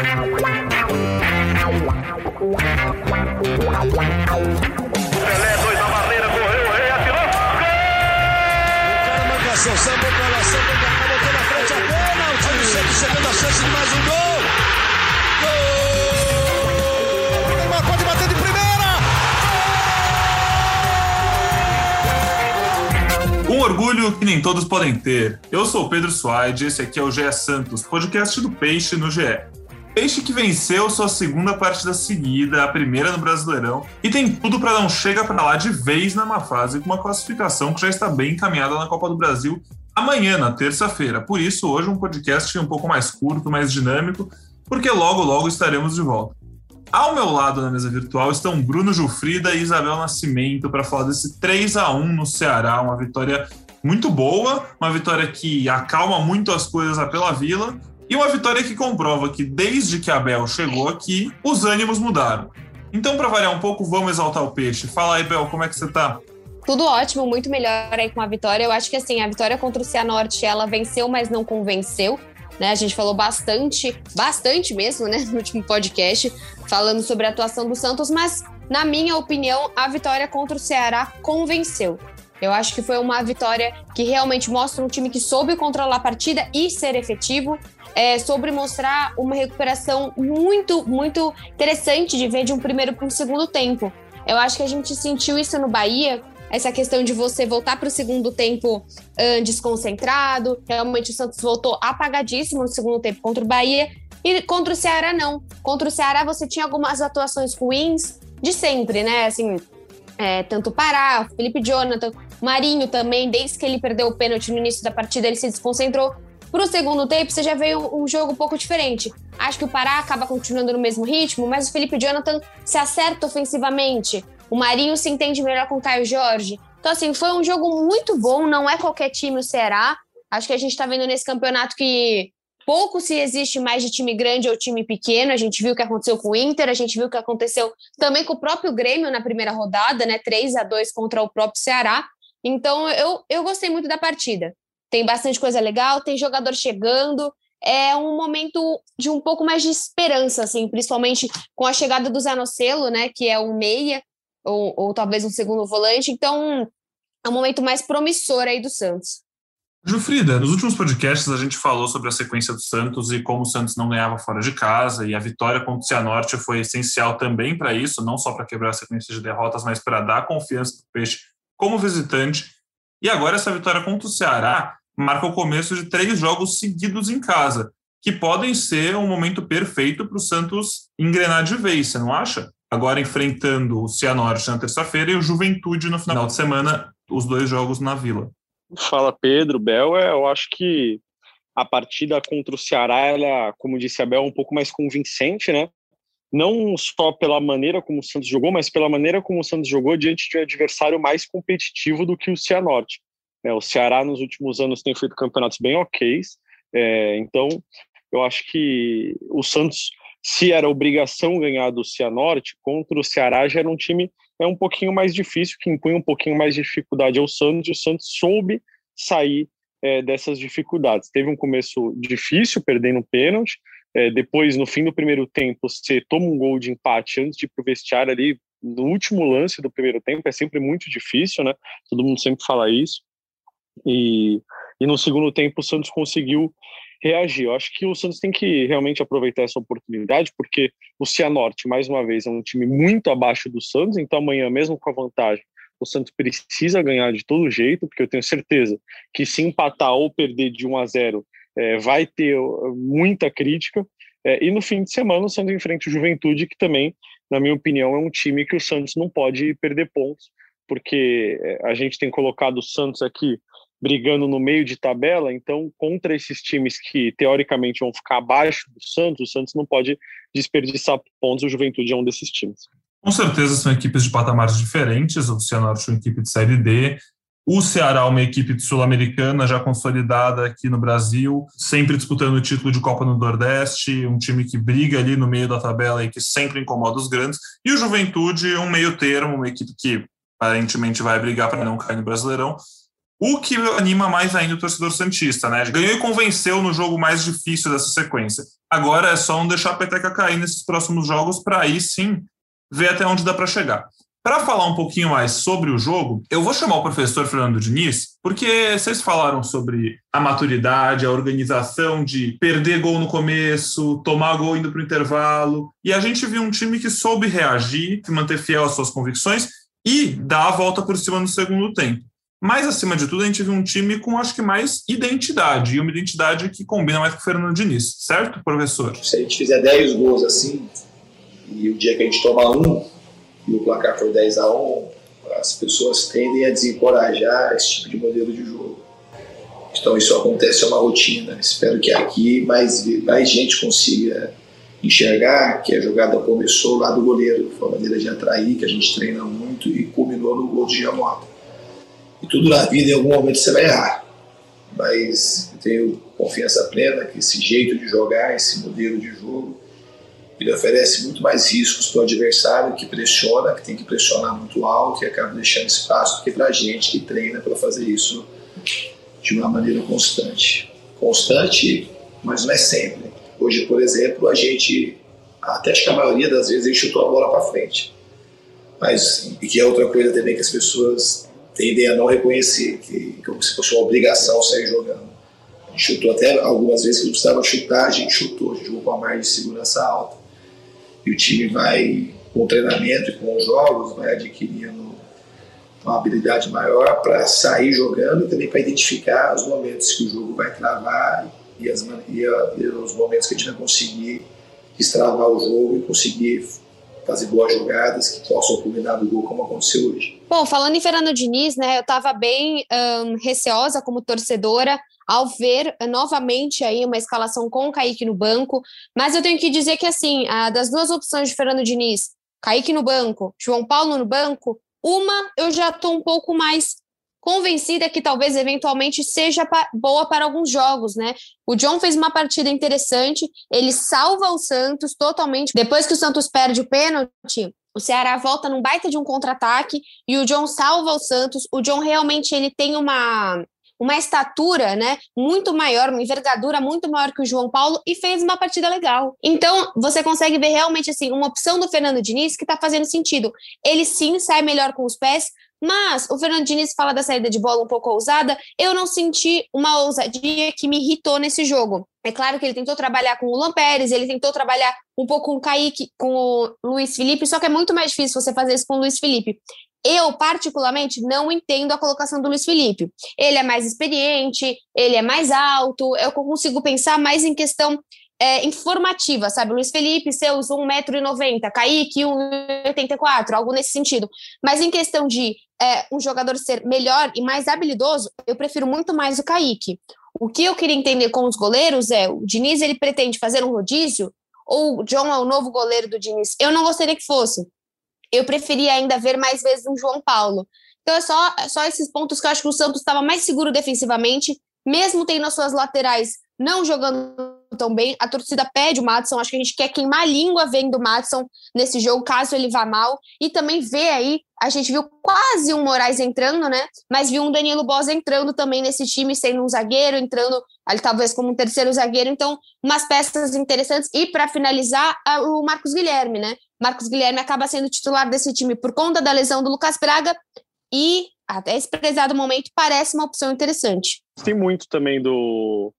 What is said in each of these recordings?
Pelé, dois na barreira, correu, o rei atirou. O cara marca ação, samba pra lá, samba pra cá, botou na frente a bola. O time sempre chegando a chance de mais um gol. Gol! O Neymar pode bater de primeira. Um orgulho que nem todos podem ter. Eu sou o Pedro Suaide esse aqui é o GE Santos, podcast do Peixe no GE. Peixe que venceu sua segunda partida seguida, a primeira no Brasileirão, e tem tudo para dar um chega para lá de vez na má fase com uma classificação que já está bem encaminhada na Copa do Brasil amanhã, na terça-feira. Por isso, hoje um podcast um pouco mais curto, mais dinâmico, porque logo, logo estaremos de volta. Ao meu lado na mesa virtual estão Bruno Jufrida e Isabel Nascimento para falar desse 3 a 1 no Ceará, uma vitória muito boa, uma vitória que acalma muito as coisas pela Vila e uma vitória que comprova que desde que Abel chegou aqui, os ânimos mudaram. Então, para variar um pouco, vamos exaltar o peixe. Fala aí, Bel, como é que você tá? Tudo ótimo, muito melhor aí com a vitória. Eu acho que assim, a vitória contra o Cianorte, ela venceu, mas não convenceu. Né? A gente falou bastante, bastante mesmo, né, no último podcast, falando sobre a atuação do Santos, mas na minha opinião, a vitória contra o Ceará convenceu. Eu acho que foi uma vitória que realmente mostra um time que soube controlar a partida e ser efetivo. É, sobre mostrar uma recuperação muito, muito interessante de ver de um primeiro para um segundo tempo. Eu acho que a gente sentiu isso no Bahia, essa questão de você voltar para o segundo tempo uh, desconcentrado. Realmente o Santos voltou apagadíssimo no segundo tempo contra o Bahia. E contra o Ceará, não. Contra o Ceará, você tinha algumas atuações ruins de sempre, né? Assim, é, tanto Pará, Felipe Jonathan, Marinho também, desde que ele perdeu o pênalti no início da partida, ele se desconcentrou. Para o segundo tempo, você já veio um, um, jogo um pouco diferente. Acho que o Pará acaba continuando no mesmo ritmo, mas o Felipe Jonathan se acerta ofensivamente. O Marinho se entende melhor com o Caio Jorge. Então, assim, foi um jogo muito bom. Não é qualquer time o Ceará. Acho que a gente está vendo nesse campeonato que pouco se existe mais de time grande ou time pequeno. A gente viu o que aconteceu com o Inter, a gente viu o que aconteceu também com o próprio Grêmio na primeira rodada, né? 3 a 2 contra o próprio Ceará. Então, eu, eu gostei muito da partida. Tem bastante coisa legal, tem jogador chegando. É um momento de um pouco mais de esperança, assim, principalmente com a chegada do Zanocelo, né? Que é um meia, ou, ou talvez um segundo volante. Então, é um momento mais promissor aí do Santos. Jufrida, nos últimos podcasts a gente falou sobre a sequência do Santos e como o Santos não ganhava fora de casa, e a vitória contra o Cianorte foi essencial também para isso, não só para quebrar a sequência de derrotas, mas para dar confiança para o Peixe como visitante. E agora essa vitória contra o Ceará marca o começo de três jogos seguidos em casa, que podem ser um momento perfeito para o Santos engrenar de vez, você não acha? Agora enfrentando o Cianorte na terça-feira e o Juventude no final de semana, os dois jogos na Vila. Fala Pedro, Bel, é, eu acho que a partida contra o Ceará, ela, como disse a Bel, é um pouco mais convincente, né? Não só pela maneira como o Santos jogou, mas pela maneira como o Santos jogou diante de um adversário mais competitivo do que o Cianorte. É, o Ceará nos últimos anos tem feito campeonatos bem ok, é, então eu acho que o Santos, se era obrigação ganhar do Cianorte, contra o Ceará já era um time é um pouquinho mais difícil, que impõe um pouquinho mais de dificuldade ao Santos, e o Santos soube sair é, dessas dificuldades. Teve um começo difícil, perdendo pênalti, é, depois, no fim do primeiro tempo, você toma um gol de empate antes de ir para o vestiário ali, no último lance do primeiro tempo, é sempre muito difícil, né? Todo mundo sempre fala isso. E, e no segundo tempo o Santos conseguiu reagir. Eu acho que o Santos tem que realmente aproveitar essa oportunidade, porque o Cianorte, mais uma vez, é um time muito abaixo do Santos, então amanhã, mesmo com a vantagem, o Santos precisa ganhar de todo jeito, porque eu tenho certeza que se empatar ou perder de 1 a 0 é, vai ter uh, muita crítica. É, e no fim de semana o Santos enfrenta o Juventude, que também, na minha opinião, é um time que o Santos não pode perder pontos, porque é, a gente tem colocado o Santos aqui brigando no meio de tabela, então contra esses times que teoricamente vão ficar abaixo do Santos, o Santos não pode desperdiçar pontos, o Juventude é um desses times. Com certeza são equipes de patamares diferentes, o Cianorte é uma equipe de Série D, o Ceará, uma equipe sul-americana já consolidada aqui no Brasil, sempre disputando o título de Copa no Nordeste, um time que briga ali no meio da tabela e que sempre incomoda os grandes. E o Juventude, um meio termo, uma equipe que aparentemente vai brigar para não cair no Brasileirão, o que anima mais ainda o torcedor Santista, né? Ganhou e convenceu no jogo mais difícil dessa sequência. Agora é só não deixar a peteca cair nesses próximos jogos para aí sim ver até onde dá para chegar. Para falar um pouquinho mais sobre o jogo, eu vou chamar o professor Fernando Diniz, porque vocês falaram sobre a maturidade, a organização de perder gol no começo, tomar gol indo para o intervalo, e a gente viu um time que soube reagir, se manter fiel às suas convicções e dar a volta por cima no segundo tempo. Mas, acima de tudo, a gente viu um time com, acho que, mais identidade, e uma identidade que combina mais com o Fernando Diniz, certo, professor? Se a gente fizer 10 gols assim, e o dia que a gente toma um, e o placar for 10 a 1 as pessoas tendem a desencorajar esse tipo de modelo de jogo. Então, isso acontece, é uma rotina. Espero que aqui mais, mais gente consiga enxergar que a jogada começou lá do goleiro, foi uma maneira de atrair, que a gente treina muito e culminou no gol de Giamota. E tudo na vida, em algum momento, você vai errar. Mas eu tenho confiança plena que esse jeito de jogar, esse modelo de jogo, ele oferece muito mais riscos para o adversário que pressiona, que tem que pressionar muito alto e acaba deixando espaço do que para a gente que treina para fazer isso de uma maneira constante. Constante, mas não é sempre. Hoje, por exemplo, a gente, até acho que a maioria das vezes, a gente chutou a bola para frente. Mas, e que é outra coisa também que as pessoas tendem a não reconhecer, que como se fosse uma obrigação sair jogando. A gente chutou até algumas vezes que não precisava chutar, a gente chutou, a gente jogou com a margem de segurança alta. E o time vai, com o treinamento e com os jogos, vai adquirindo uma habilidade maior para sair jogando e também para identificar os momentos que o jogo vai travar e, as, e, a, e os momentos que a gente vai conseguir destravar o jogo e conseguir fazer boas jogadas que possam culminar no gol, como aconteceu hoje. Bom, falando em Fernando Diniz, né, eu estava bem receosa como torcedora ao ver uh, novamente aí uma escalação com o Kaique no banco, mas eu tenho que dizer que, assim, uh, das duas opções de Fernando Diniz, Kaique no banco, João Paulo no banco, uma eu já estou um pouco mais convencida que talvez eventualmente seja boa para alguns jogos, né? O John fez uma partida interessante, ele salva o Santos totalmente. Depois que o Santos perde o pênalti, o Ceará volta num baita de um contra-ataque e o John salva o Santos. O John realmente ele tem uma uma estatura, né, muito maior, uma envergadura muito maior que o João Paulo e fez uma partida legal. Então, você consegue ver realmente assim uma opção do Fernando Diniz que está fazendo sentido. Ele sim sai melhor com os pés, mas o Fernando Diniz fala da saída de bola um pouco ousada. Eu não senti uma ousadia que me irritou nesse jogo. É claro que ele tentou trabalhar com o Luan Pérez, ele tentou trabalhar um pouco com o Kaique, com o Luiz Felipe, só que é muito mais difícil você fazer isso com o Luiz Felipe. Eu, particularmente, não entendo a colocação do Luiz Felipe. Ele é mais experiente, ele é mais alto, eu consigo pensar mais em questão é, informativa, sabe? Luiz Felipe, seus 1,90m, Kaique, 1,84m, algo nesse sentido. Mas em questão de é, um jogador ser melhor e mais habilidoso, eu prefiro muito mais o Kaique. O que eu queria entender com os goleiros é, o Diniz, ele pretende fazer um rodízio? Ou o John é o novo goleiro do Diniz? Eu não gostaria que fosse. Eu preferia ainda ver mais vezes um João Paulo. Então é só, é só esses pontos que eu acho que o Santos estava mais seguro defensivamente, mesmo tendo as suas laterais não jogando tão bem. A torcida pede o Matson, acho que a gente quer queimar a língua vendo o Matson nesse jogo, caso ele vá mal. E também vê aí, a gente viu quase um Moraes entrando, né? Mas viu um Danilo Bosa entrando também nesse time, sendo um zagueiro, entrando ali talvez como um terceiro zagueiro. Então, umas peças interessantes. E para finalizar, o Marcos Guilherme, né? Marcos Guilherme acaba sendo titular desse time por conta da lesão do Lucas Braga. E até esse prezado momento parece uma opção interessante. Tem muito também do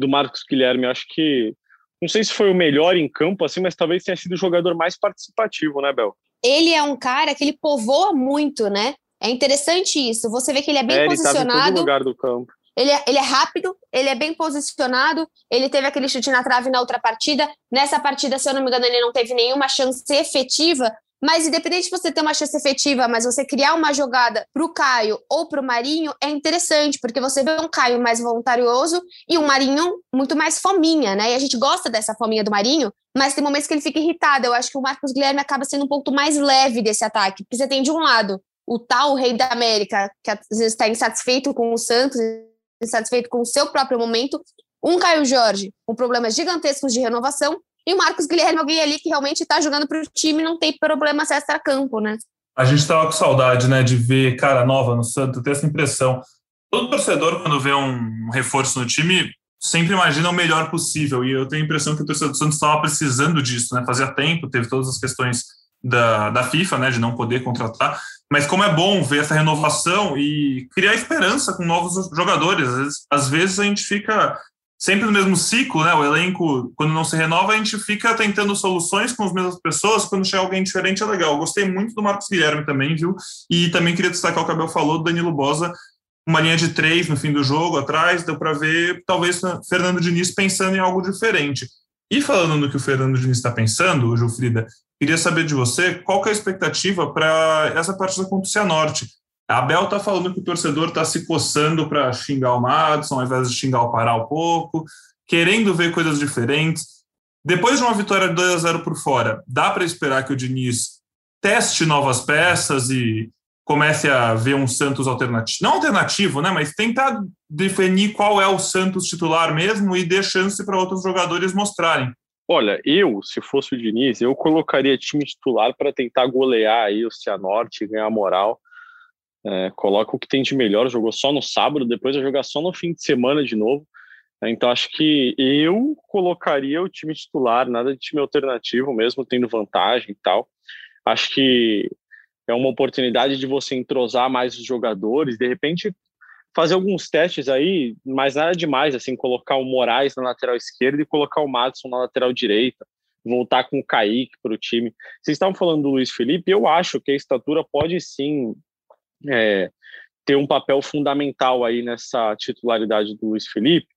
do Marcos Guilherme. Acho que não sei se foi o melhor em campo, assim, mas talvez tenha sido o jogador mais participativo, né, Bel? Ele é um cara que ele povoa muito, né? É interessante isso. Você vê que ele é bem é, posicionado. Ele em todo lugar do campo. Ele é, ele é rápido, ele é bem posicionado. Ele teve aquele chute na trave na outra partida. Nessa partida, se eu não me engano, ele não teve nenhuma chance efetiva, mas independente de você ter uma chance efetiva, mas você criar uma jogada para o Caio ou para o Marinho é interessante, porque você vê um Caio mais voluntarioso e um Marinho muito mais fominha, né? E a gente gosta dessa fominha do Marinho, mas tem momentos que ele fica irritado. Eu acho que o Marcos Guilherme acaba sendo um pouco mais leve desse ataque, porque você tem de um lado o tal rei da América, que às vezes está insatisfeito com o Santos, insatisfeito com o seu próprio momento, um Caio Jorge com problemas gigantescos de renovação, e o Marcos Guilherme, alguém ali que realmente está jogando para o time não tem problemas extra-campo, né? A gente estava com saudade, né, de ver cara nova no Santos, ter essa impressão. Todo torcedor, quando vê um reforço no time, sempre imagina o melhor possível. E eu tenho a impressão que o torcedor do Santos estava precisando disso, né? Fazia tempo, teve todas as questões da, da FIFA, né? De não poder contratar. Mas como é bom ver essa renovação e criar esperança com novos jogadores. Às vezes, às vezes a gente fica sempre no mesmo ciclo, né? O elenco, quando não se renova, a gente fica tentando soluções com as mesmas pessoas. Quando chega alguém diferente, é legal. Gostei muito do Marcos Guilherme também, viu? E também queria destacar o que o Abel falou do Danilo Bosa, uma linha de três no fim do jogo, atrás, deu para ver, talvez, Fernando Diniz pensando em algo diferente. E falando no que o Fernando Diniz está pensando, Ju Frida, queria saber de você qual é a expectativa para essa partida contra o Cianorte. Abel está falando que o torcedor está se coçando para xingar o Madison, ao invés de xingar o Pará um pouco, querendo ver coisas diferentes. Depois de uma vitória de 2 a 0 por fora, dá para esperar que o Diniz teste novas peças e comece a ver um Santos alternativo, não alternativo, né, mas tentar definir qual é o Santos titular mesmo e dê chance para outros jogadores mostrarem. Olha, eu, se fosse o Diniz, eu colocaria time titular para tentar golear aí o Cianorte ganhar moral. É, coloca o que tem de melhor, jogou só no sábado, depois vai jogar só no fim de semana de novo. É, então acho que eu colocaria o time titular, nada de time alternativo, mesmo tendo vantagem e tal. Acho que é uma oportunidade de você entrosar mais os jogadores, de repente fazer alguns testes aí, mas nada demais, assim, colocar o Moraes na lateral esquerda e colocar o Madison na lateral direita, voltar com o Kaique para o time. Vocês estavam falando do Luiz Felipe, eu acho que a estatura pode sim é, ter um papel fundamental aí nessa titularidade do Luiz Felipe,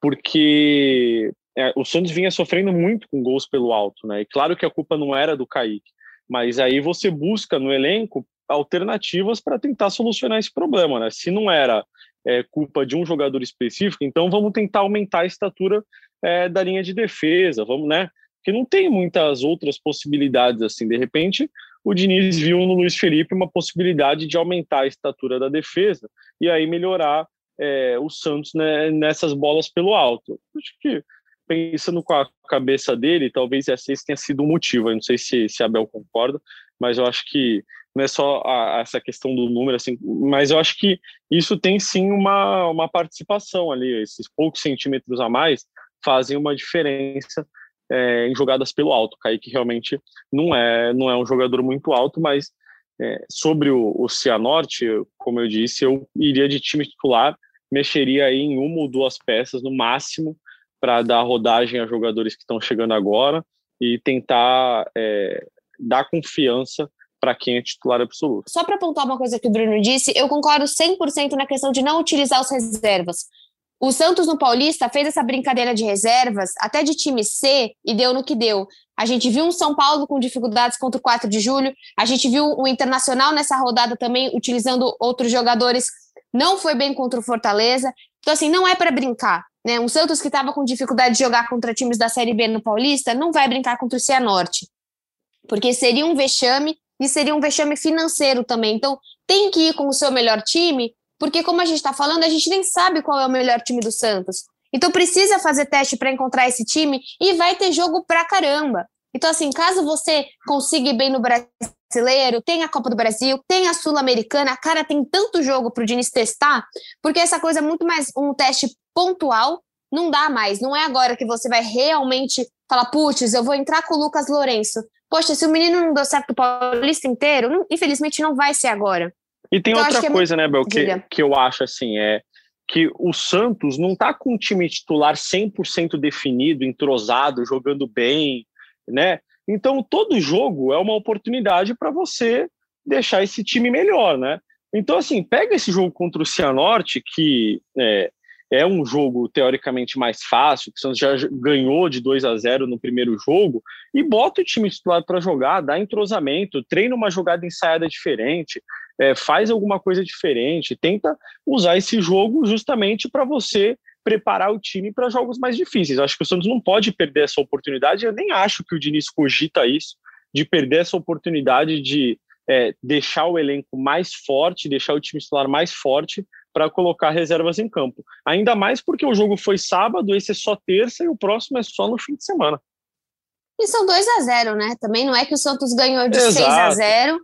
porque é, o Santos vinha sofrendo muito com gols pelo alto, né? E claro que a culpa não era do Kaique, mas aí você busca no elenco alternativas para tentar solucionar esse problema, né? Se não era é, culpa de um jogador específico, então vamos tentar aumentar a estatura é, da linha de defesa, vamos, né? Porque não tem muitas outras possibilidades assim. De repente, o Diniz viu no Luiz Felipe uma possibilidade de aumentar a estatura da defesa e aí melhorar é, o Santos né, nessas bolas pelo alto. Acho que pensando com a cabeça dele, talvez esse tenha sido o um motivo. Eu não sei se, se Abel concorda, mas eu acho que não é só a, essa questão do número, assim, mas eu acho que isso tem sim uma, uma participação ali. Esses poucos centímetros a mais fazem uma diferença é, em jogadas pelo alto. Kaique realmente não é, não é um jogador muito alto, mas é, sobre o, o Cianorte, como eu disse, eu iria de time titular, mexeria aí em uma ou duas peças no máximo para dar rodagem a jogadores que estão chegando agora e tentar é, dar confiança para quem é titular absoluto. Só para apontar uma coisa que o Bruno disse, eu concordo 100% na questão de não utilizar os reservas. O Santos no Paulista fez essa brincadeira de reservas, até de time C, e deu no que deu. A gente viu um São Paulo com dificuldades contra o 4 de julho, a gente viu o Internacional nessa rodada também utilizando outros jogadores, não foi bem contra o Fortaleza. Então, assim, não é para brincar. Né? Um Santos que estava com dificuldade de jogar contra times da Série B no Paulista não vai brincar contra o Cianorte, porque seria um vexame e seria um vexame financeiro também. Então, tem que ir com o seu melhor time porque, como a gente está falando, a gente nem sabe qual é o melhor time do Santos. Então, precisa fazer teste para encontrar esse time e vai ter jogo pra caramba. Então, assim, caso você consiga ir bem no brasileiro, tem a Copa do Brasil, tem a Sul-Americana, cara, tem tanto jogo para o Diniz testar, porque essa coisa é muito mais um teste pontual, não dá mais. Não é agora que você vai realmente falar, putz, eu vou entrar com o Lucas Lourenço. Poxa, se o menino não deu certo o Paulista inteiro, não, infelizmente não vai ser agora. E tem então, outra é coisa, é... né, Bel, que, que eu acho assim, é que o Santos não tá com um time titular 100% definido, entrosado, jogando bem, né? Então, todo jogo é uma oportunidade para você deixar esse time melhor, né? Então, assim, pega esse jogo contra o Cianorte, que é, é um jogo teoricamente mais fácil, que o Santos já ganhou de 2 a 0 no primeiro jogo, e bota o time titular para jogar, dá entrosamento, treina uma jogada ensaiada diferente, é, faz alguma coisa diferente, tenta usar esse jogo justamente para você preparar o time para jogos mais difíceis. Acho que o Santos não pode perder essa oportunidade. Eu nem acho que o Diniz cogita isso, de perder essa oportunidade de é, deixar o elenco mais forte, deixar o time titular mais forte para colocar reservas em campo. Ainda mais porque o jogo foi sábado, esse é só terça e o próximo é só no fim de semana. E são 2 a 0 né? Também não é que o Santos ganhou de 6 a 0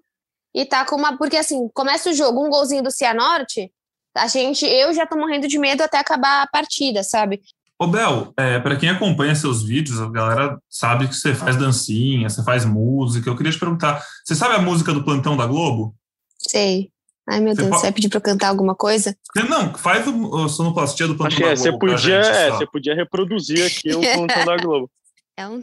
e tá com uma. Porque assim, começa o jogo, um golzinho do Cianorte, a gente, eu já tô morrendo de medo até acabar a partida, sabe? Ô, Bel, é, para quem acompanha seus vídeos, a galera sabe que você faz dancinha, você faz música. Eu queria te perguntar, você sabe a música do Plantão da Globo? Sei. Ai, meu Você Deus, pode- você vai pedir pra eu cantar alguma coisa? Não, faz o, o sonoplastia do Plantão que da Globo você pra podia, gente, é, você podia reproduzir aqui o plantão da Globo. É um?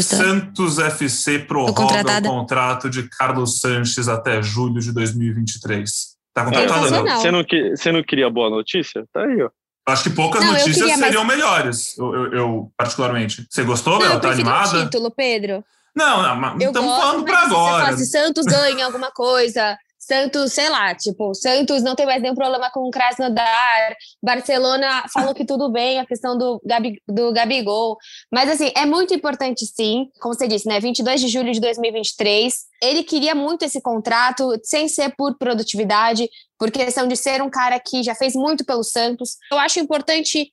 Santos FC prorroga o contrato de Carlos Sanches até julho de 2023. Tá contratado, não? Você não, que- você não queria boa notícia? Tá aí, ó. Acho que poucas Não, notícias queria, mas- seriam melhores, eu, eu- eu, particularmente. Você gostou, Não, eu Tá animada? título, Pedro. Não, não, mas Eu estamos falando mas se você agora. falasse Santos ganha alguma coisa, Santos, sei lá, tipo, Santos não tem mais nenhum problema com o Krasnodar, Barcelona falou que tudo bem, a questão do, Gabi, do Gabigol, mas assim, é muito importante sim, como você disse, né, 22 de julho de 2023, ele queria muito esse contrato, sem ser por produtividade, por questão de ser um cara que já fez muito pelo Santos, eu acho importante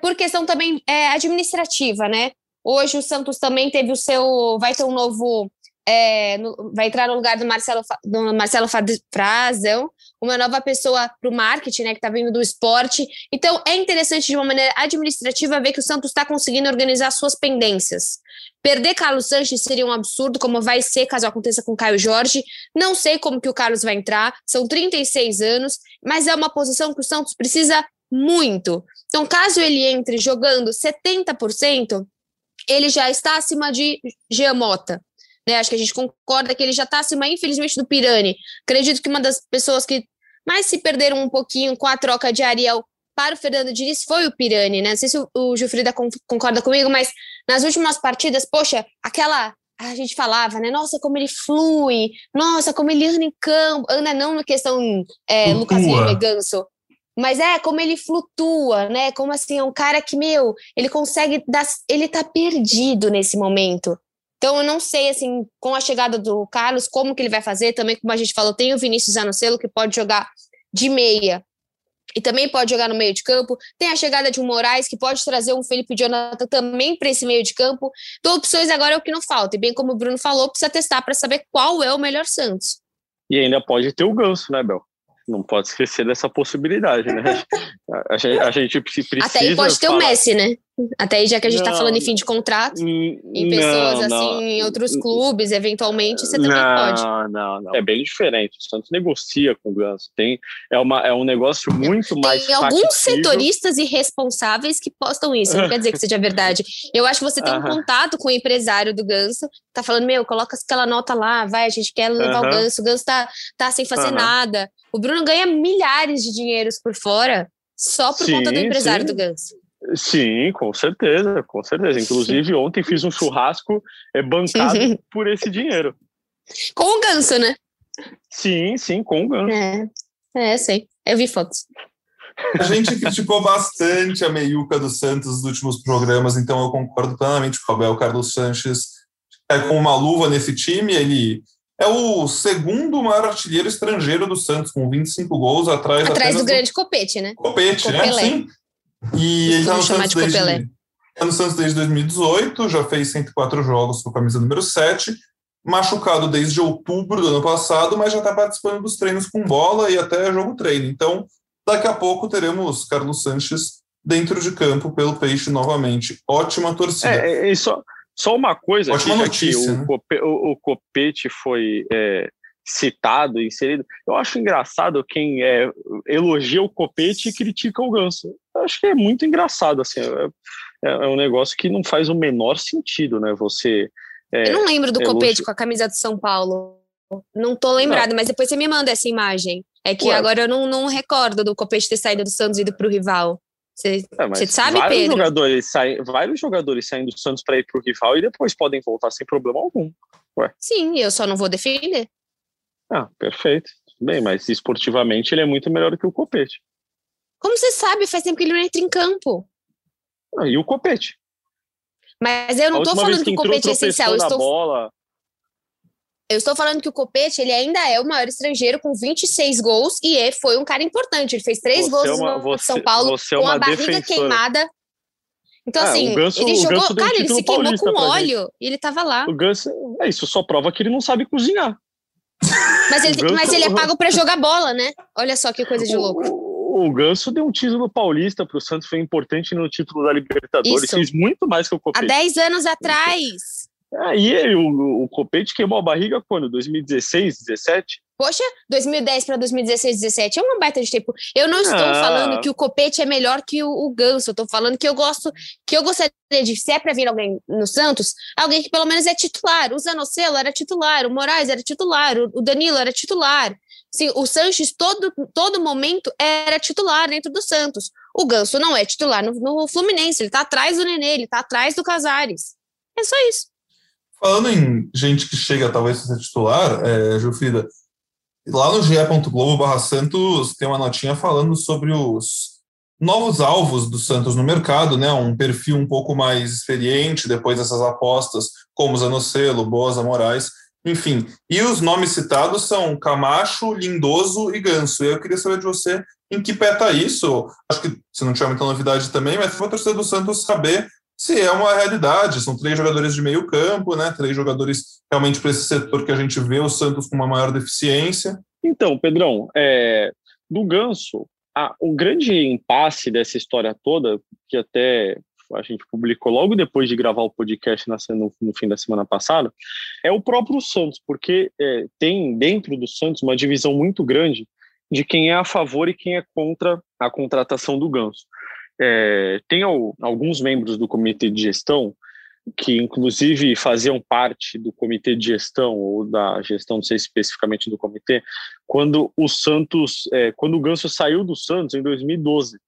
por questão também é, administrativa, né, Hoje o Santos também teve o seu. Vai ter um novo. É, no- vai entrar no lugar do Marcelo, do Marcelo Frazão, uma nova pessoa para o marketing, né, que está vindo do esporte. Então é interessante, de uma maneira administrativa, ver que o Santos está conseguindo organizar suas pendências. Perder Carlos Sanches seria um absurdo, como vai ser caso aconteça com Caio Jorge. Não sei como que o Carlos vai entrar, são 36 anos, mas é uma posição que o Santos precisa muito. Então, caso ele entre jogando 70%, ele já está acima de Giamota. Né? Acho que a gente concorda que ele já está acima, infelizmente, do Pirani. Acredito que uma das pessoas que mais se perderam um pouquinho com a troca de Ariel para o Fernando Diniz foi o Pirani, né? Não sei se o, o Gilfrida con- concorda comigo, mas nas últimas partidas, poxa, aquela. A gente falava, né? Nossa, como ele flui, nossa, como ele anda em campo, anda não na questão é, Lucas. Lima e Ganso, mas é como ele flutua, né? Como assim, é um cara que, meu, ele consegue dar. Ele tá perdido nesse momento. Então, eu não sei, assim, com a chegada do Carlos, como que ele vai fazer. Também, como a gente falou, tem o Vinícius Anocelo, que pode jogar de meia e também pode jogar no meio de campo. Tem a chegada de um Moraes, que pode trazer um Felipe Jonathan também para esse meio de campo. Então, opções agora é o que não falta. E bem como o Bruno falou, precisa testar para saber qual é o melhor Santos. E ainda pode ter o ganso, né, Bel? Não pode esquecer dessa possibilidade, né? A, gente- a gente precisa. Até aí pode ter o falar- Messi, né? Até aí, já que a gente está Não, falando em fim de contrato, em pessoas não, assim, não. em outros clubes, eventualmente, você também pode. Não, não, não. É bem diferente. O Santos negocia com o Ganso. Tem, é, uma, é um negócio muito mais. Tem alguns factível. setoristas irresponsáveis que postam isso, não quer dizer que seja verdade. Eu acho que você tem um contato com o empresário do Ganso, tá falando, meu, coloca aquela nota lá, vai, a gente quer levar o Aham. Ganso, o Ganso tá, tá sem fazer Aham. nada. O Bruno ganha milhares de dinheiros por fora só por conta do Sim, empresário sim. do Ganso. Sim, com certeza, com certeza. Inclusive, ontem fiz um churrasco é, bancado por esse dinheiro. Com o Ganso, né? Sim, sim, com o Ganso. É, é, sei. Eu vi fotos. A gente criticou bastante a meiuca do Santos nos últimos programas, então eu concordo plenamente com o Abel Carlos Sanches. É com uma luva nesse time, ele é o segundo maior artilheiro estrangeiro do Santos, com 25 gols, atrás, Atrás do grande copete, né? Copete, né? Copelé. Sim. E ele tá no Santos de Copelé. desde, tá no Santos desde 2018, já fez 104 jogos com a camisa número 7, machucado desde outubro do ano passado, mas já está participando dos treinos com bola e até jogo treino. Então, daqui a pouco teremos Carlos Sanches dentro de campo pelo Peixe novamente. Ótima torcida. É, é, e só, só uma coisa, Ótima aqui, notícia, que né? o, Cope- o- o Copete foi é, citado, inserido, eu acho engraçado quem é, elogia o Copete e critica o Ganso. Eu acho que é muito engraçado, assim, é, é um negócio que não faz o menor sentido, né? Você... é, Eu não lembro do é copete com a camisa do São Paulo. Não tô lembrada, mas depois você me manda essa imagem. É que Ué. agora eu não, não recordo do copete ter saído do Santos e ido pro rival. Você, É, sabe, vários Pedro? Jogadores saem, vários jogadores saem do Santos para ir para o rival e depois podem voltar sem problema algum. Sim, eu só não vou defender. Ah, perfeito. Tudo Bem, mas esportivamente ele é muito melhor que o Copete. Como você sabe, faz tempo que ele não entra em campo. Ah, e o Copete? Mas eu não vez falando que o copete é essencial. Eu estou, bola. eu estou falando que o copete ele ainda é o maior estrangeiro com 26 gols e é- foi um cara importante. Ele fez três Você gols é uma- no você- São Paulo é com a barriga defensora. queimada. Então, É, assim, Ganso- ele jogou. Cara, ele se queimou com óleo e ele tava lá. O Ganso, é isso, só prova que ele não sabe cozinhar. Mas ele, o Ganso- mas ele é pago pra jogar bola, né? Olha só que coisa de louco. O, o Ganso deu um título paulista pro Santos, foi importante no título da Libertadores, Isso. fez muito mais que o Há Copete. 10 anos atrás. Aí o, o Copete queimou a barriga quando? 2016, 17? Poxa, 2010 para 2016, 17 é uma baita de tempo. Eu não estou Ah. falando que o Copete é melhor que o, o Ganso. Eu tô falando que eu gosto, que eu gostaria de, se é para vir alguém no Santos, alguém que pelo menos é titular. O Zanocelo era titular, o Moraes era titular, o, o Danilo era titular. Sim, o Sanches, todo, todo momento, era titular dentro do Santos. O Ganso não é titular no, no Fluminense, ele tá atrás do Nenê, ele tá atrás do Casares. É só isso. Falando em gente que chega talvez a ser titular, é, lá no ge.globo Santos tem uma notinha falando sobre os novos alvos do Santos no mercado, né? Um perfil um pouco mais experiente depois dessas apostas, como Zanocelo, Boza, Moraes, enfim. E os nomes citados são Camacho, Lindoso e Ganso. E eu queria saber de você em que pé tá isso. Acho que se não tiver muita novidade também, mas foi a torcida do Santos saber se é uma realidade. São três jogadores de meio campo, né? Três jogadores realmente para esse setor que a gente vê o Santos com uma maior deficiência. Então, Pedrão, é, do Ganso, a- o grande impasse dessa história toda, que até a gente publicou logo depois de gravar o podcast na, no, no fim da semana passada, é o próprio Santos, porque é, tem dentro do Santos uma divisão muito grande de quem é a favor e quem é contra a contratação do Ganso. É, tem al- alguns membros do comitê de gestão que inclusive faziam parte do comitê de gestão ou da gestão, não sei especificamente do comitê, quando o Santos, é, quando o Ganso saiu do Santos em 2012.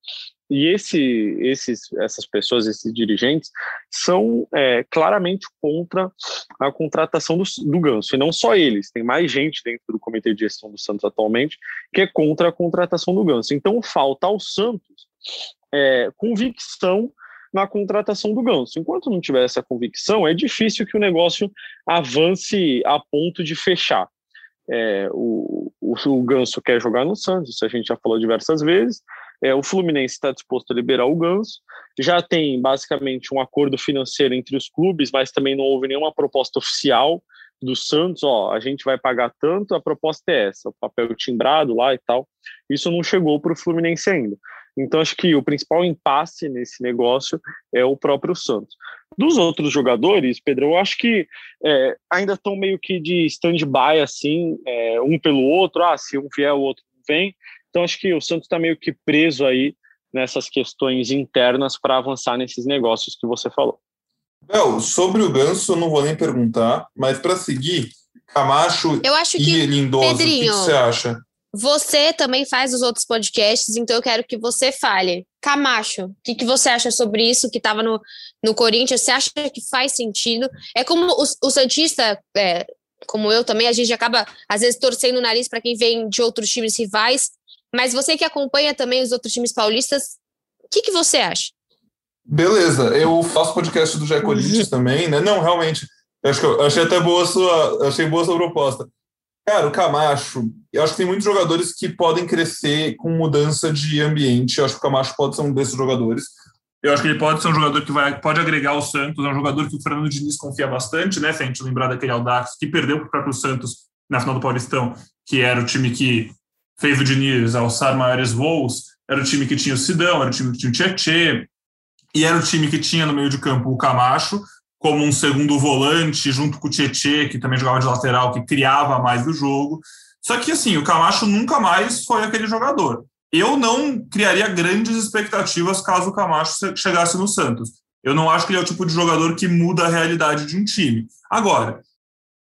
E esse, esses, essas pessoas, esses dirigentes, são é, claramente contra a contratação do, do Ganso. E não só eles, tem mais gente dentro do comitê de gestão do Santos atualmente que é contra a contratação do Ganso. Então falta ao Santos é, convicção na contratação do Ganso. Enquanto não tiver essa convicção, é difícil que o negócio avance a ponto de fechar. É, o, o, o Ganso quer jogar no Santos, isso a gente já falou diversas vezes. É, o Fluminense está disposto a liberar o Ganso. Já tem basicamente um acordo financeiro entre os clubes, mas também não houve nenhuma proposta oficial do Santos. Ó, a gente vai pagar tanto, a proposta é essa, o papel timbrado lá e tal. Isso não chegou para o Fluminense ainda. Então, acho que o principal impasse nesse negócio é o próprio Santos. Dos outros jogadores, Pedro, eu acho que é, ainda estão meio que de stand-by, assim, é, um pelo outro. Ah, se um vier, o outro vem. Então, acho que o Santos está meio que preso aí nessas questões internas para avançar nesses negócios que você falou. Bel, sobre o Ganso, eu não vou nem perguntar, mas para seguir, Camacho Eu acho e que Lindoso, o que, que Pedrinho, você acha? Você também faz os outros podcasts, então eu quero que você fale. Camacho, o que, que você acha sobre isso que estava no, no Corinthians? Você acha que faz sentido? É como o, o Santista, é, como eu também, a gente acaba, às vezes, torcendo o nariz para quem vem de outros times rivais, mas você que acompanha também os outros times paulistas, o que, que você acha? Beleza, eu faço podcast do Jé Corinthians também, né? Não, realmente, acho que eu achei até boa sua, achei boa a sua proposta. Cara, o Camacho, eu acho que tem muitos jogadores que podem crescer com mudança de ambiente. Eu acho que o Camacho pode ser um desses jogadores. Eu acho que ele pode ser um jogador que vai, pode agregar o Santos, é um jogador que o Fernando Diniz confia bastante, né? Se a gente lembrar daquele Audax que perdeu para o próprio Santos na final do Paulistão, que era o time que fez o Diniz alçar maiores voos, era o time que tinha o Sidão, era o time que tinha o Tietê, e era o time que tinha no meio de campo o Camacho, como um segundo volante, junto com o Tietê, que também jogava de lateral, que criava mais do jogo. Só que, assim, o Camacho nunca mais foi aquele jogador. Eu não criaria grandes expectativas caso o Camacho chegasse no Santos. Eu não acho que ele é o tipo de jogador que muda a realidade de um time. Agora,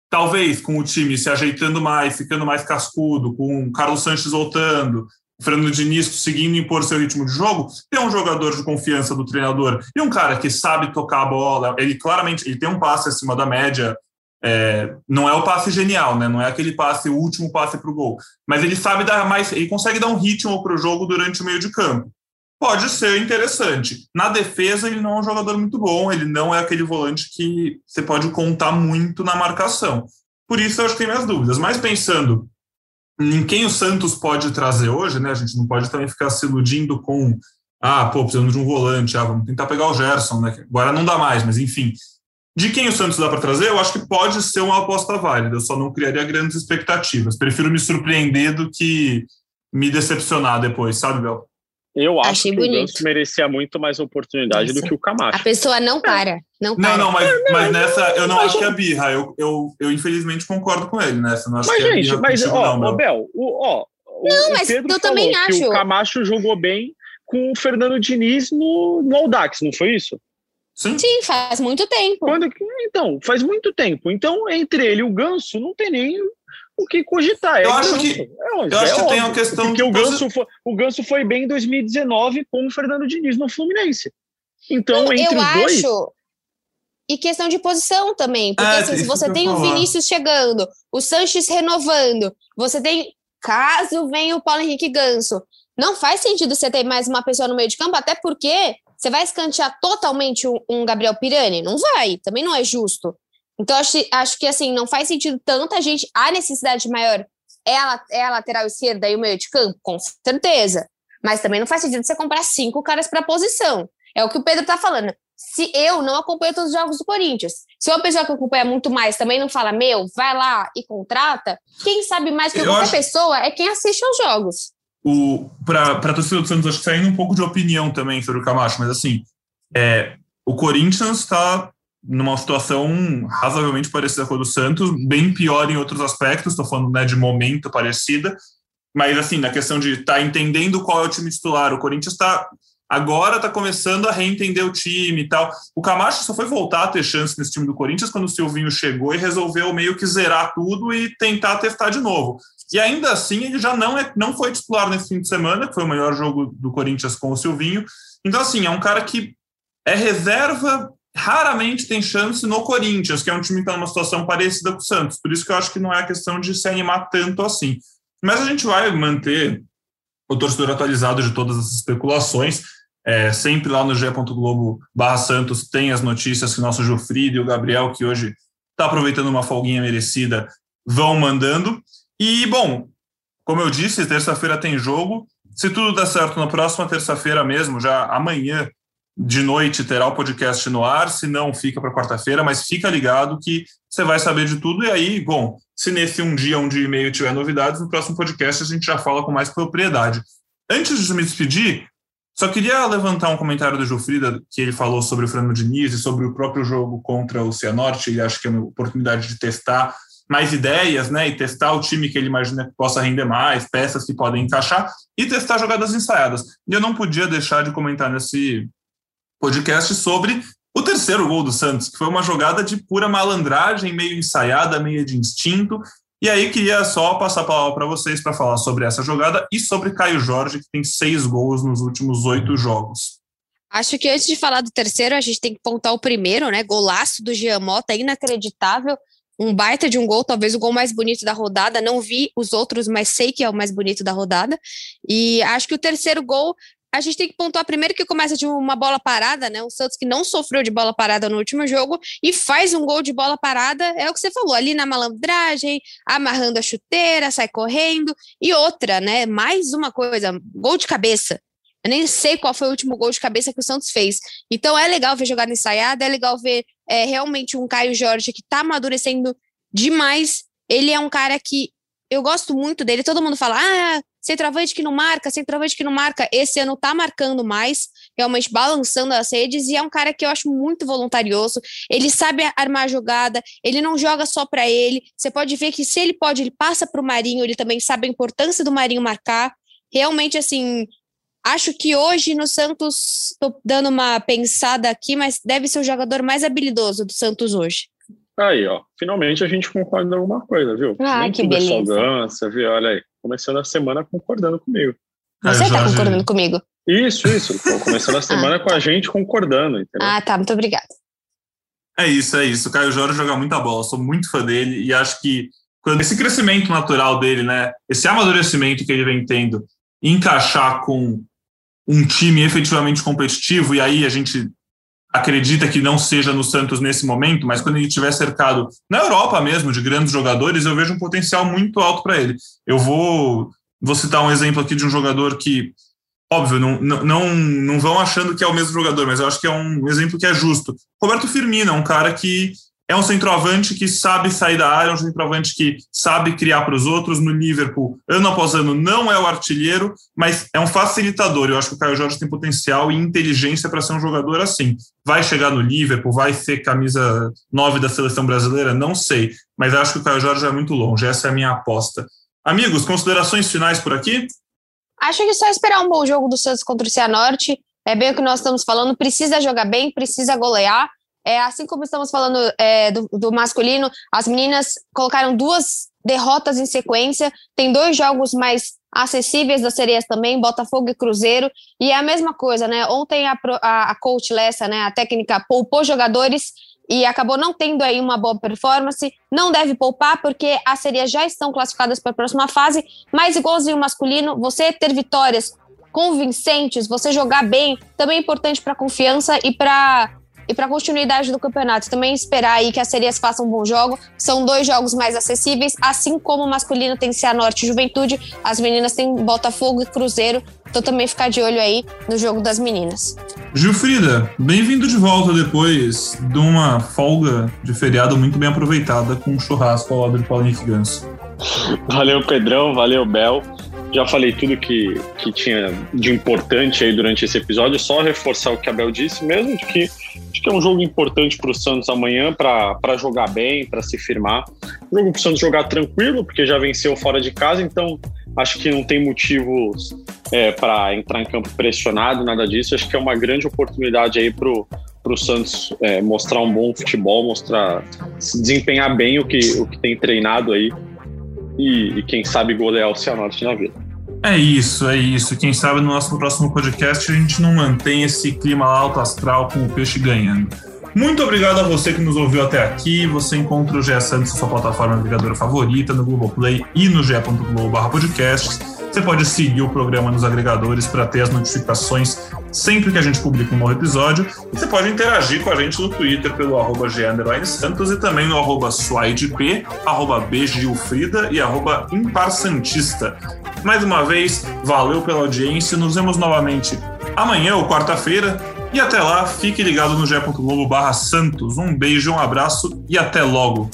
talvez com o time se ajeitando mais, ficando mais cascudo, com o Carlos Sanches voltando, Fernando Diniz conseguindo impor seu ritmo de jogo, tem um jogador de confiança do treinador e um cara que sabe tocar a bola. Ele claramente ele tem um passe acima da média. É, não é o passe genial, né? Não é aquele passe, o último passe para o gol. Mas ele sabe dar mais, ele consegue dar um ritmo para o jogo durante o meio de campo. Pode ser interessante. Na defesa, ele não é um jogador muito bom, ele não é aquele volante que você pode contar muito na marcação. Por isso, eu acho que tem minhas dúvidas. Mas pensando em quem o Santos pode trazer hoje, né? A gente não pode também ficar se iludindo com ah, pô, precisamos de um volante, ah, vamos tentar pegar o Gerson, né? Agora não dá mais, mas enfim. De quem o Santos dá para trazer, eu acho que pode ser uma aposta válida, eu só não criaria grandes expectativas. Prefiro me surpreender do que me decepcionar depois, sabe, Bel? Eu acho Achei que bonito. o Ganso merecia muito mais oportunidade Nossa. do que o Camacho. A pessoa não para. Não, para. não, não, mas, mas nessa eu não mas, acho que é birra. Eu, eu, eu infelizmente concordo com ele nessa. Não acho mas, que é gente, mas, ó, não, Bel, o, ó, não, o mas Pedro eu também acho. Que o Camacho jogou bem com o Fernando Diniz no, no Audax, não foi isso? Sim. Sim, faz muito tempo. Quando, então, faz muito tempo. Então, entre ele e o Ganso, não tem nem o que cogitar. É eu acho que, é, eu acho que tem uma questão. Porque o Ganso, foi, o Ganso foi bem em 2019 com o Fernando Diniz no Fluminense. Então, Não, entre eu os acho... dois. E questão de posição também. Porque é, assim, se você tem o Vinícius chegando, o Sanches renovando, você tem. Caso venha o Paulo Henrique Ganso, não faz sentido você ter mais uma pessoa no meio de campo, até porque você vai escantear totalmente um, um Gabriel Pirani? Não vai, também não é justo. Então, acho, acho que assim, não faz sentido tanta gente. A necessidade maior é a, é a lateral esquerda e o meio de campo, com certeza. Mas também não faz sentido você comprar cinco caras para posição. É o que o Pedro tá falando. Se eu não acompanho todos os jogos do Corinthians, se uma pessoa que acompanha muito mais também não fala, meu, vai lá e contrata, quem sabe mais que eu qualquer acho... pessoa é quem assiste aos jogos. Para a torcida do Santos, acho que saindo um pouco de opinião também sobre o Camacho, mas assim, é, o Corinthians está numa situação razoavelmente parecida com a do Santos, bem pior em outros aspectos, estou falando né, de momento parecida, mas assim, na questão de estar tá entendendo qual é o time titular, o Corinthians está agora está começando a reentender o time e tal. O Camacho só foi voltar a ter chance nesse time do Corinthians quando o Silvinho chegou e resolveu meio que zerar tudo e tentar testar de novo. E ainda assim, ele já não, é, não foi titular nesse fim de semana, que foi o melhor jogo do Corinthians com o Silvinho. Então, assim, é um cara que é reserva raramente tem chance no Corinthians, que é um time que está numa situação parecida com o Santos. Por isso que eu acho que não é questão de se animar tanto assim. Mas a gente vai manter o torcedor atualizado de todas as especulações. É, sempre lá no g.globo barra Santos tem as notícias que o nosso Jufrido e o Gabriel, que hoje está aproveitando uma folguinha merecida, vão mandando. E, bom, como eu disse, terça-feira tem jogo. Se tudo der certo, na próxima terça-feira mesmo, já amanhã, de noite terá o podcast no ar, se não fica para quarta-feira, mas fica ligado que você vai saber de tudo. E aí, bom, se nesse um dia, um dia e meio tiver novidades, no próximo podcast a gente já fala com mais propriedade. Antes de me despedir, só queria levantar um comentário do Jufrida, que ele falou sobre o Fernando Diniz e sobre o próprio jogo contra o Cianorte, e acho que é uma oportunidade de testar mais ideias, né, e testar o time que ele imagina que possa render mais, peças que podem encaixar, e testar jogadas ensaiadas. E eu não podia deixar de comentar nesse podcast sobre o terceiro gol do Santos, que foi uma jogada de pura malandragem, meio ensaiada, meio de instinto. E aí queria só passar a palavra para vocês para falar sobre essa jogada e sobre Caio Jorge, que tem seis gols nos últimos oito jogos. Acho que antes de falar do terceiro, a gente tem que pontar o primeiro, né? Golaço do Giamota, inacreditável. Um baita de um gol, talvez o gol mais bonito da rodada. Não vi os outros, mas sei que é o mais bonito da rodada. E acho que o terceiro gol a gente tem que pontuar primeiro que começa de uma bola parada, né? O Santos que não sofreu de bola parada no último jogo e faz um gol de bola parada, é o que você falou, ali na malandragem, amarrando a chuteira, sai correndo. E outra, né? Mais uma coisa, gol de cabeça. Eu nem sei qual foi o último gol de cabeça que o Santos fez. Então é legal ver jogada ensaiada, é legal ver é, realmente um Caio Jorge que tá amadurecendo demais. Ele é um cara que eu gosto muito dele. Todo mundo fala, ah, centroavante que não marca, centroavante que não marca. Esse ano tá marcando mais, realmente balançando as redes, e é um cara que eu acho muito voluntarioso. Ele sabe armar a jogada, ele não joga só para ele. Você pode ver que se ele pode, ele passa para o Marinho, ele também sabe a importância do Marinho marcar. Realmente, assim, acho que hoje no Santos, tô dando uma pensada aqui, mas deve ser o jogador mais habilidoso do Santos hoje. Aí, ó, finalmente a gente concorda em alguma coisa, viu? Ah, Nem que tudo beleza. É só dança, viu? Olha aí, começando a semana concordando comigo. Você está concordando comigo? Isso, isso. Começando a ah. semana ah, com a gente concordando, entendeu? Ah, tá, muito obrigada. É isso, é isso. O Caio Jorge joga muita bola, sou muito fã dele e acho que quando esse crescimento natural dele, né, esse amadurecimento que ele vem tendo, encaixar com um time efetivamente competitivo, e aí a gente acredita que não seja no Santos nesse momento, mas quando ele estiver cercado na Europa mesmo de grandes jogadores, eu vejo um potencial muito alto para ele. Eu vou, vou citar um exemplo aqui de um jogador que óbvio, não, não, não vão achando que é o mesmo jogador, mas eu acho que é um exemplo que é justo. Roberto Firmino é um cara que é um centroavante que sabe sair da área, é um centroavante que sabe criar para os outros. No Liverpool, ano após ano, não é o artilheiro, mas é um facilitador. Eu acho que o Caio Jorge tem potencial e inteligência para ser um jogador assim. Vai chegar no Liverpool, vai ser camisa 9 da seleção brasileira? Não sei, mas acho que o Caio Jorge é muito longe. Essa é a minha aposta. Amigos, considerações finais por aqui? Acho que só esperar um bom jogo do Santos contra o Cianorte. É bem o que nós estamos falando. Precisa jogar bem, precisa golear. É, assim como estamos falando é, do, do, masculino, as meninas colocaram duas derrotas em sequência, tem dois jogos mais acessíveis das sereias também, Botafogo e Cruzeiro, e é a mesma coisa, né? Ontem a, a, a coach Lessa, né, a técnica, poupou jogadores e acabou não tendo aí uma boa performance, não deve poupar porque as sereias já estão classificadas para a próxima fase, mas igualzinho masculino, você ter vitórias convincentes, você jogar bem, também é importante para a confiança e para e para a continuidade do campeonato. Também esperar aí que as serias façam um bom jogo. São dois jogos mais acessíveis, assim como o masculino tem Cianorte e Juventude, as meninas têm Botafogo e Cruzeiro. Então também ficar de olho aí no jogo das meninas. Gilfrida, bem-vindo de volta depois de uma folga de feriado muito bem aproveitada com um churrasco ao lado de Paulo Henrique Ganso. Valeu, Pedrão, valeu, Bel. Já falei tudo que, que tinha de importante aí durante esse episódio, só reforçar o que a Bel disse mesmo, de que acho que é um jogo importante para o Santos amanhã, para jogar bem, para se firmar. Jogo para o Santos jogar tranquilo, porque já venceu fora de casa, então acho que não tem motivos é, para entrar em campo pressionado, nada disso. Acho que é uma grande oportunidade aí para o Santos é, mostrar um bom futebol, mostrar se desempenhar bem o que, o que tem treinado aí e, e quem sabe golear o Cianorte na vida. É isso, é isso. Quem sabe no nosso próximo podcast a gente não mantém esse clima alto astral com o peixe ganhando. Muito obrigado a você que nos ouviu até aqui. Você encontra o GE Santos na sua plataforma agregadora favorita, no Google Play e no ge.globo.podcasts. Você pode seguir o programa nos agregadores para ter as notificações sempre que a gente publica um novo episódio. E você pode interagir com a gente no Twitter pelo arroba Santos e também no arroba SwideP, arroba e arroba Imparsantista. Mais uma vez, valeu pela audiência. Nos vemos novamente amanhã ou quarta-feira. E até lá, fique ligado no ge.globo barra Santos. Um beijo, um abraço e até logo.